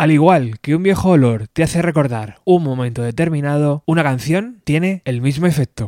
Al igual que un viejo olor te hace recordar un momento determinado, una canción tiene el mismo efecto.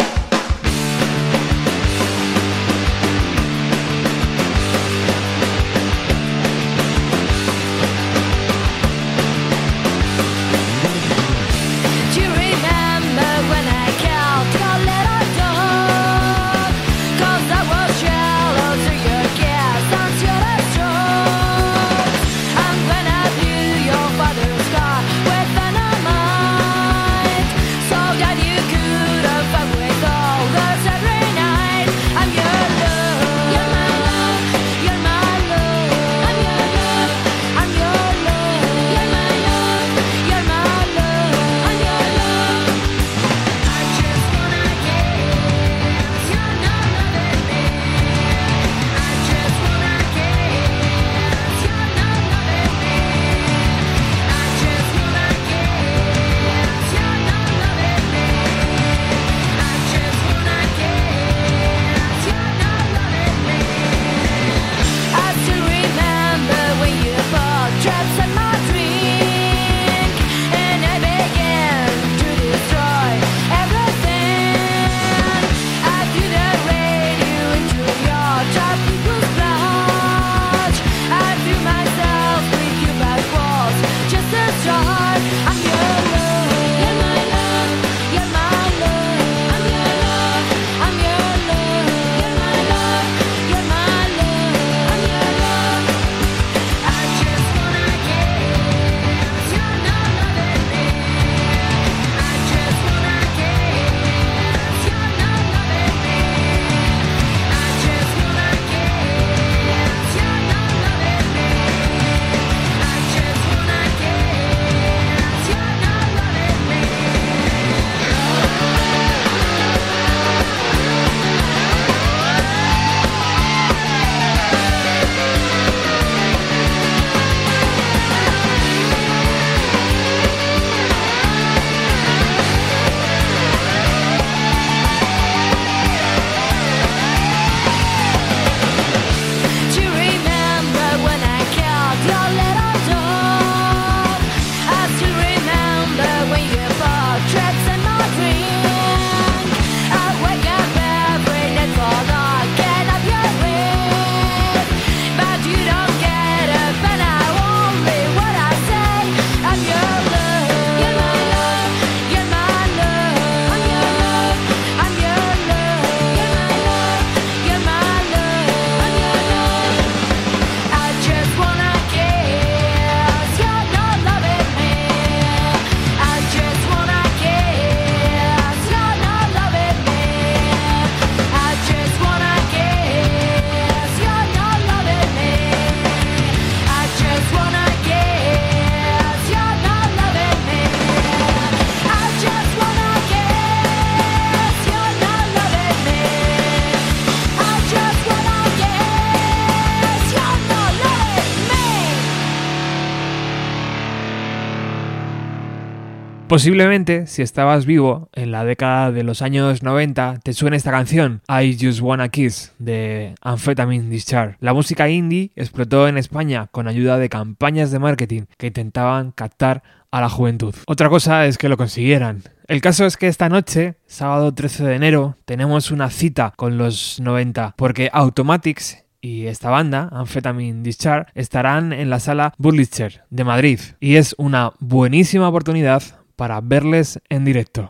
Posiblemente, si estabas vivo en la década de los años 90, te suene esta canción, I Just Wanna Kiss, de Amphetamine Discharge. La música indie explotó en España con ayuda de campañas de marketing que intentaban captar a la juventud. Otra cosa es que lo consiguieran. El caso es que esta noche, sábado 13 de enero, tenemos una cita con los 90, porque Automatics y esta banda, Amphetamine Discharge, estarán en la sala Burlitzer de Madrid. Y es una buenísima oportunidad para verles en directo.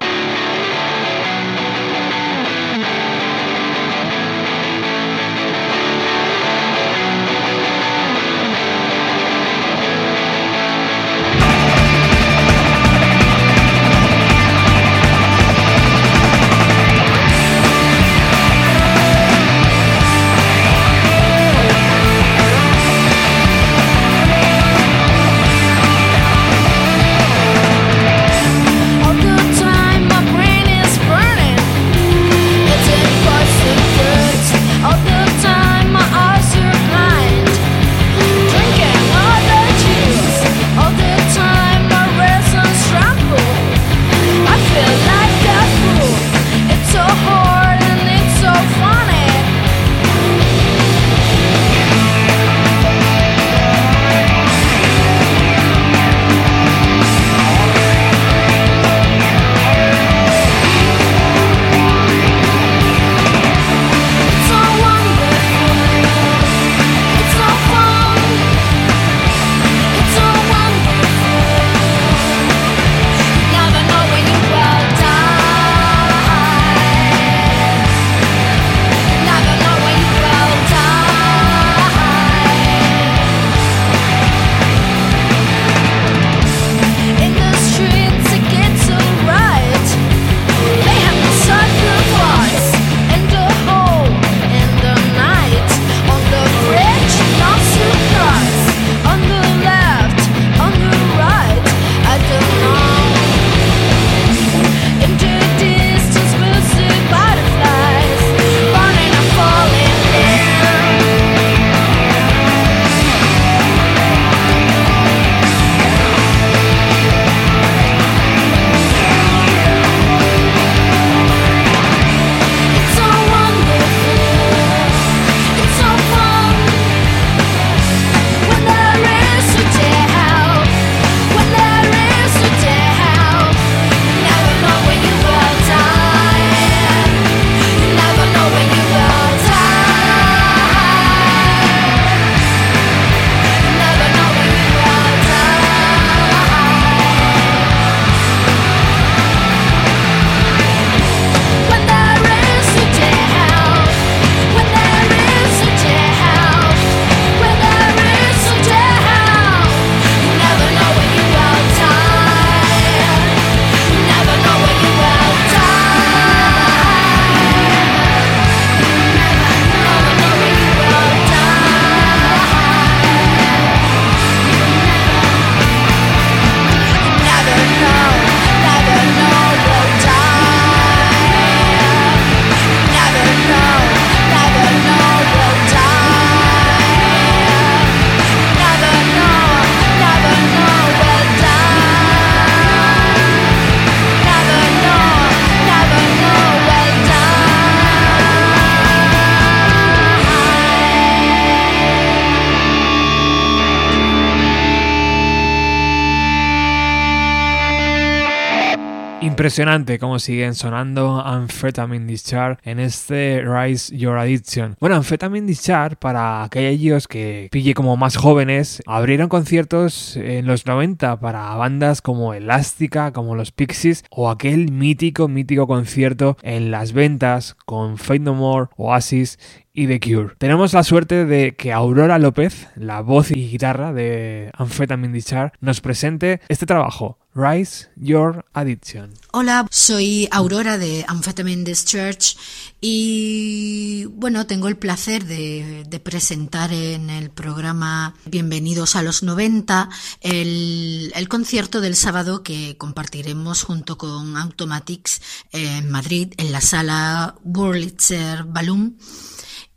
Impresionante cómo siguen sonando Amphetamine Discharge en este Rise Your Addiction. Bueno, Amphetamine Discharge, para aquellos que pille como más jóvenes, abrieron conciertos en los 90 para bandas como Elástica, como los Pixies, o aquel mítico, mítico concierto en las ventas con Fate No More, Oasis y The Cure. Tenemos la suerte de que Aurora López, la voz y guitarra de Amphetamine Discharge, nos presente este trabajo, Rise Your Addiction. Hola, soy Aurora de Amphetamine Discharge y bueno, tengo el placer de, presentar en el programa Bienvenidos a los 90 el, el concierto del sábado que compartiremos junto con Automatics en Madrid en la sala Wurlitzer Balloon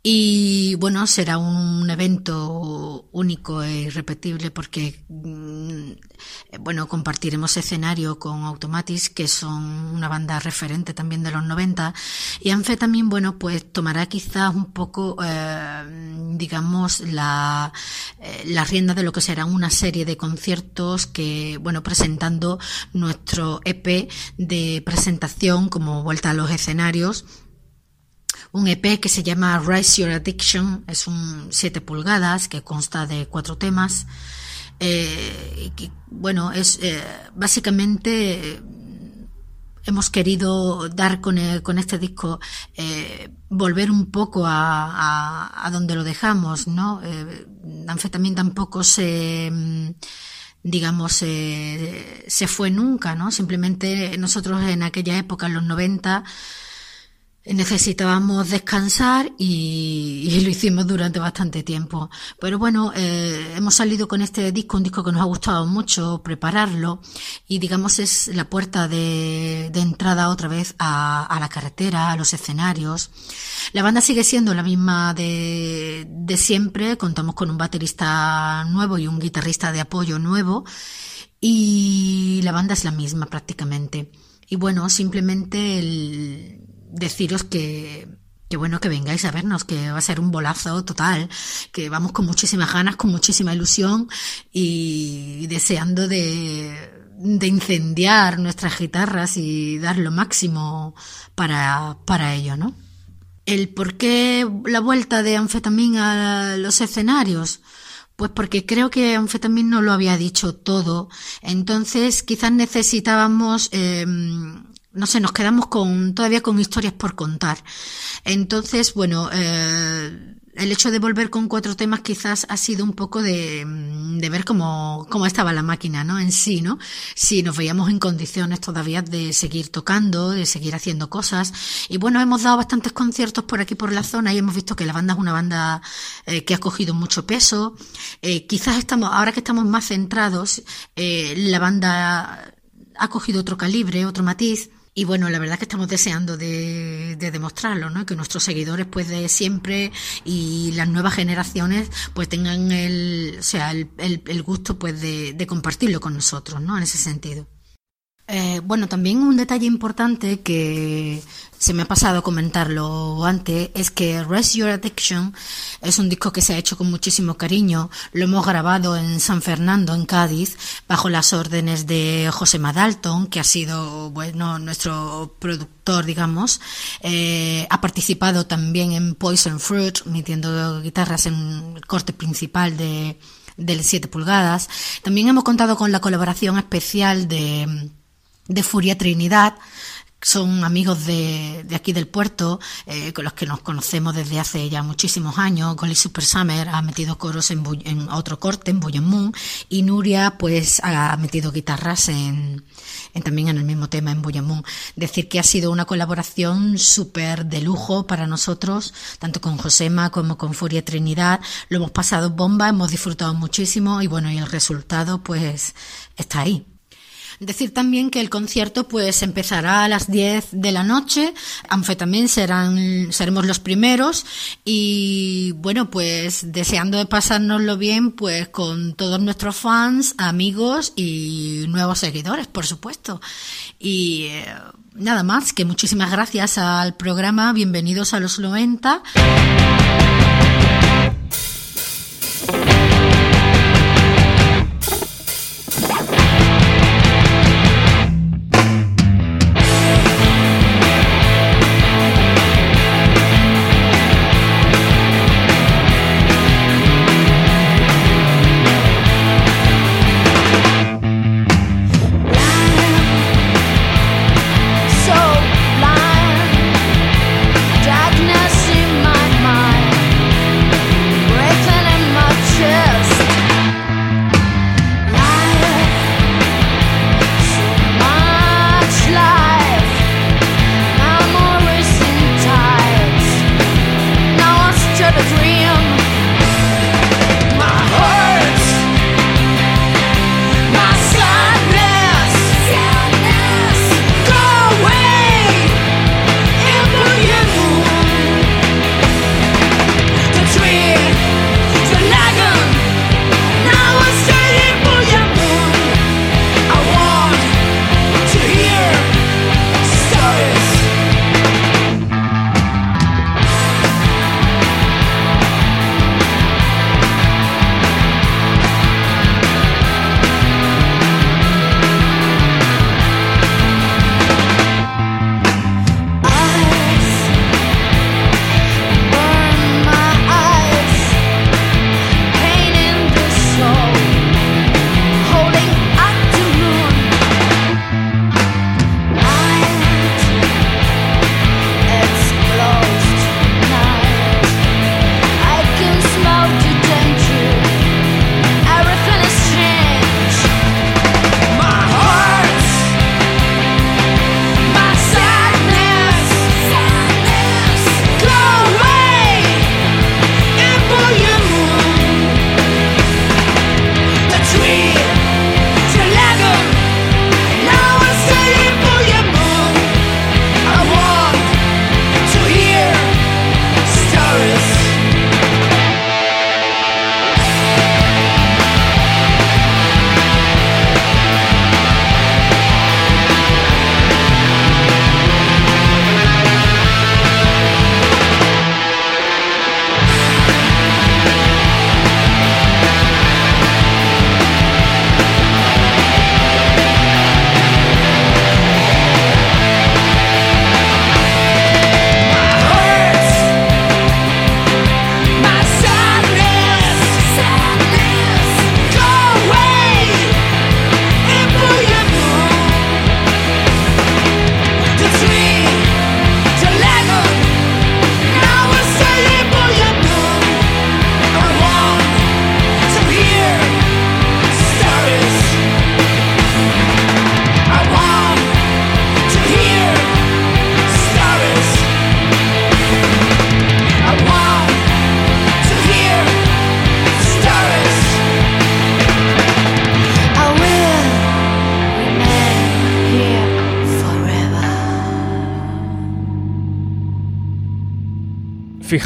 y bueno, será un evento único e irrepetible porque, mm, bueno, compartiremos escenario con Automatis, que son una banda referente también de los 90. Y Anfe también, bueno, pues tomará quizás un poco, eh, digamos, la, eh, la rienda de lo que será una serie de conciertos que, bueno, presentando nuestro EP de presentación como vuelta a los escenarios un EP que se llama Rise Your Addiction, es un 7 pulgadas que consta de cuatro temas. Eh, bueno, es eh, básicamente hemos querido dar con, con este disco eh, volver un poco a, donde lo dejamos, ¿no? Eh, también tampoco se digamos, se fue nunca, ¿no? Simplemente nosotros en aquella época, en los 90, necesitábamos descansar y, lo hicimos durante bastante tiempo. Pero bueno, eh, hemos salido con este disco, un disco que nos ha gustado mucho prepararlo y digamos es la puerta de, entrada otra vez a, la carretera, a los escenarios. La banda sigue siendo la misma de, de siempre, contamos con un baterista nuevo y un guitarrista de apoyo nuevo y la banda es la misma prácticamente. Y bueno, simplemente el, deciros que, que bueno que vengáis a vernos, que va a ser un bolazo total, que vamos con muchísimas ganas, con muchísima ilusión y deseando de, de incendiar nuestras guitarras y dar lo máximo para, para ello, ¿no? El por qué la vuelta de anfetamina a los escenarios. Pues porque creo que Anfetamín no lo había dicho todo. Entonces quizás necesitábamos eh, no sé, nos quedamos con todavía con historias por contar. Entonces, bueno, eh, el hecho de volver con cuatro temas quizás ha sido un poco de, de ver cómo, cómo, estaba la máquina, ¿no? En sí, ¿no? Si nos veíamos en condiciones todavía de seguir tocando, de seguir haciendo cosas. Y bueno, hemos dado bastantes conciertos por aquí por la zona y hemos visto que la banda es una banda eh, que ha cogido mucho peso. Eh, quizás estamos, ahora que estamos más centrados, eh, la banda ha cogido otro calibre, otro matiz. Y bueno, la verdad que estamos deseando de, demostrarlo, ¿no? Que nuestros seguidores, pues de siempre y las nuevas generaciones, pues tengan el, o sea, el, el, gusto, pues de, de compartirlo con nosotros, ¿no? En ese sentido. Eh, bueno, también un detalle importante que se me ha pasado comentarlo antes es que Rest Your Addiction es un disco que se ha hecho con muchísimo cariño. Lo hemos grabado en San Fernando, en Cádiz, bajo las órdenes de José Madalton, que ha sido bueno nuestro productor, digamos. Eh, ha participado también en Poison Fruit, metiendo guitarras en el corte principal de del 7 pulgadas. También hemos contado con la colaboración especial de de Furia Trinidad, son amigos de, de aquí del puerto, eh, con los que nos conocemos desde hace ya muchísimos años. Golly Super Summer ha metido coros en, en otro corte, en Bullen y Nuria pues ha metido guitarras en, en también en el mismo tema, en Bullen. Decir que ha sido una colaboración súper de lujo para nosotros, tanto con Josema como con Furia Trinidad. Lo hemos pasado bomba, hemos disfrutado muchísimo y bueno, y el resultado pues está ahí. Decir también que el concierto pues empezará a las 10 de la noche, también serán, seremos los primeros y bueno pues deseando de pasárnoslo bien pues con todos nuestros fans, amigos y nuevos seguidores por supuesto. Y eh, nada más, que muchísimas gracias al programa, bienvenidos a los 90.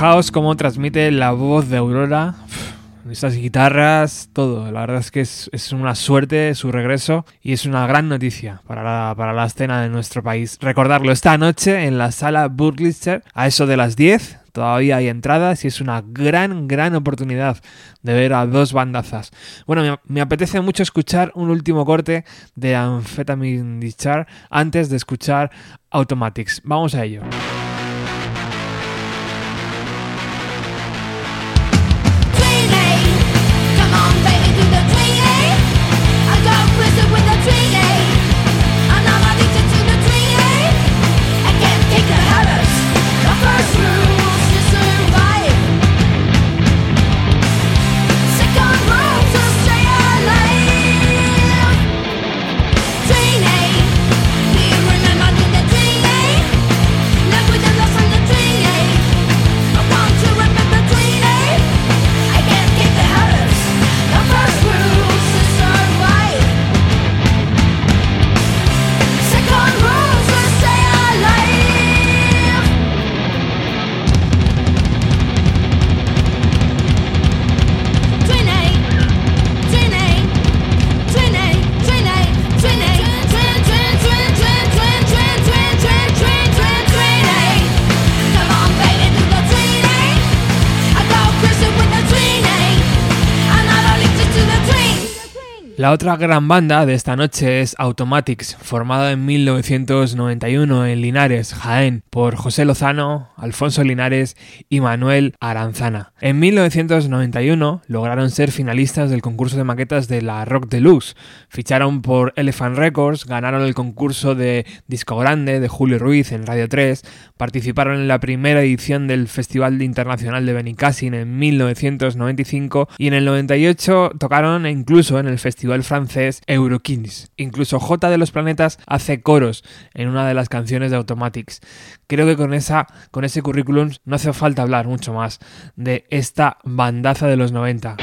Fijaos cómo transmite la voz de Aurora. Estas guitarras, todo. La verdad es que es, una suerte su regreso y es una gran noticia para la, para la escena de nuestro país. Recordarlo esta noche en la sala Burglister a eso de las 10. Todavía hay entradas y es una gran, gran oportunidad de ver a dos bandazas. Bueno, me, me apetece mucho escuchar un último corte de Amphetamine Discharge antes de escuchar Automatics. Vamos a ello. La otra gran banda de esta noche es Automatics, formada en 1991 en Linares, Jaén, por José Lozano, Alfonso Linares y Manuel Aranzana. En 1991 lograron ser finalistas del concurso de maquetas de la Rock Deluxe, ficharon por Elephant Records, ganaron el concurso de Disco Grande de Julio Ruiz en Radio 3, participaron en la primera edición del Festival Internacional de Benicassin en 1995 y en el 98 tocaron incluso en el Festival francés Eurokings. Incluso J de los Planetas hace coros en una de las canciones de Automatics. Creo que con, esa, con ese currículum no hace falta hablar mucho más de esta bandaza de los 90.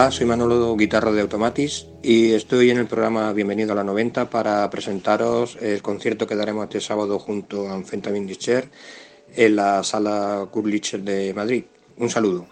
Hola, soy Manolo Guitarro de Automatis y estoy en el programa Bienvenido a la 90 para presentaros el concierto que daremos este sábado junto a Amphetamine Discher en la sala Kurlicher de Madrid. Un saludo.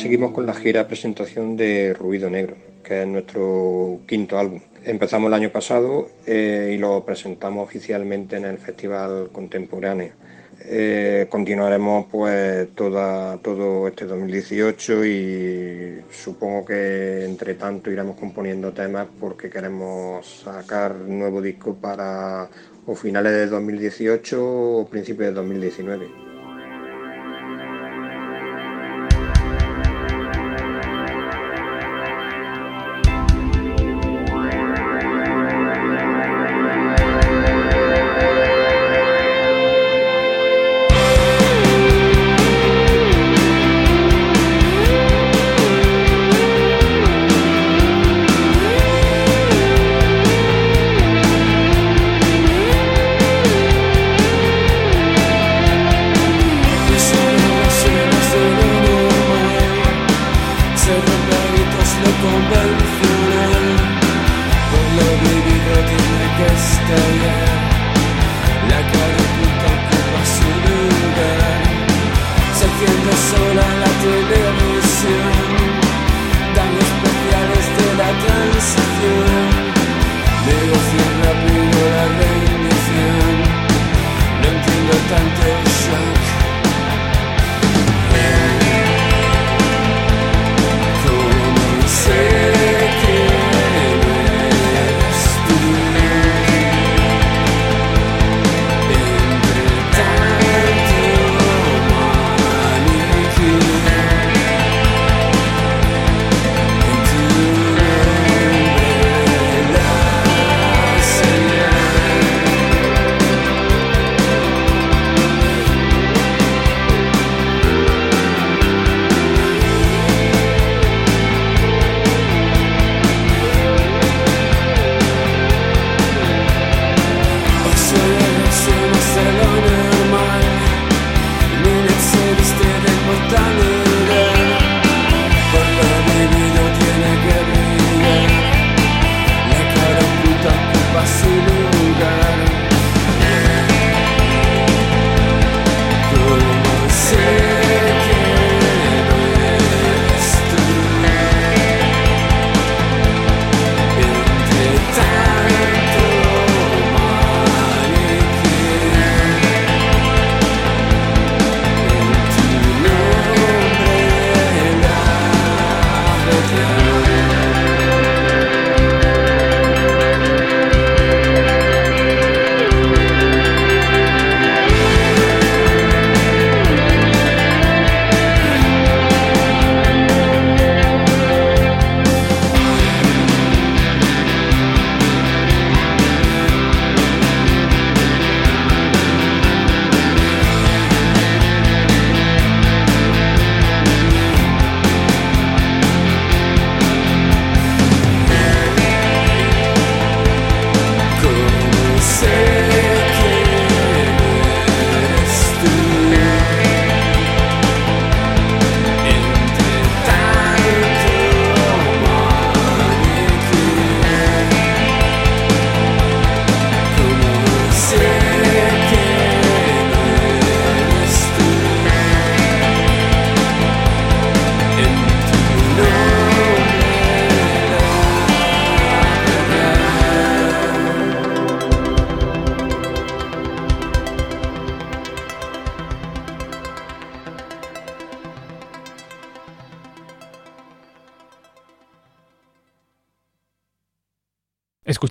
Seguimos con la gira presentación de Ruido Negro, que es nuestro quinto álbum. Empezamos el año pasado eh, y lo presentamos oficialmente en el Festival Contemporáneo. Eh, continuaremos pues todo este 2018 y supongo que entre tanto iremos componiendo temas porque queremos sacar nuevo disco para o finales de 2018 o principios de 2019.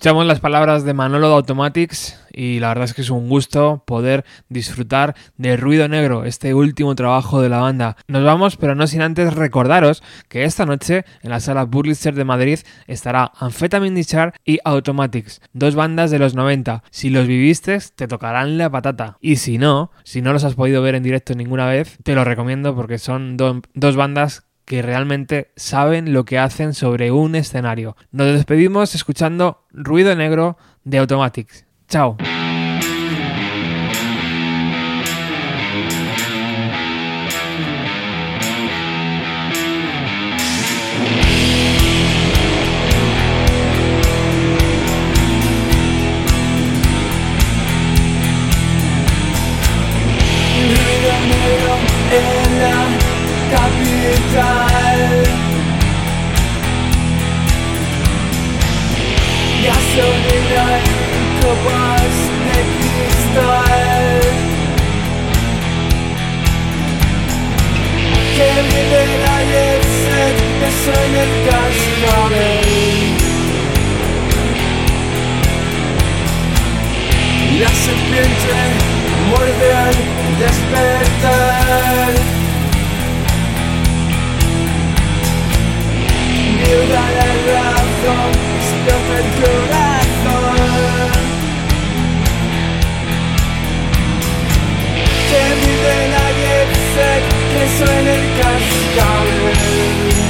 Escuchamos las palabras de Manolo de Automatics y la verdad es que es un gusto poder disfrutar de Ruido Negro, este último trabajo de la banda. Nos vamos, pero no sin antes recordaros que esta noche en la sala Burlister de Madrid estará Amphetamine Discharge y Automatics, dos bandas de los 90. Si los viviste, te tocarán la patata. Y si no, si no los has podido ver en directo ninguna vez, te lo recomiendo porque son dos bandas que realmente saben lo que hacen sobre un escenario. Nos despedimos escuchando Ruido Negro de Automatics. Chao. En el cascabel. La serpiente muerde al despertar. viuda la razón, explota el corazón. Que vive la jet que suena el cascabel.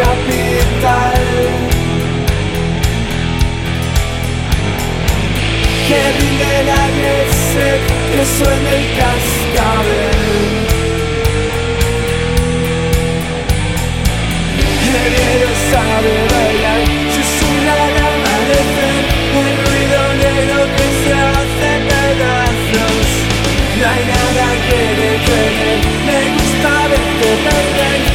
capital. Que brille la sed, que suene el cascabel. Quiero sabe bailar, susurrar al amanecer, el ruido negro que se hace pedazos. No hay nada que me quede, me gusta verte perder.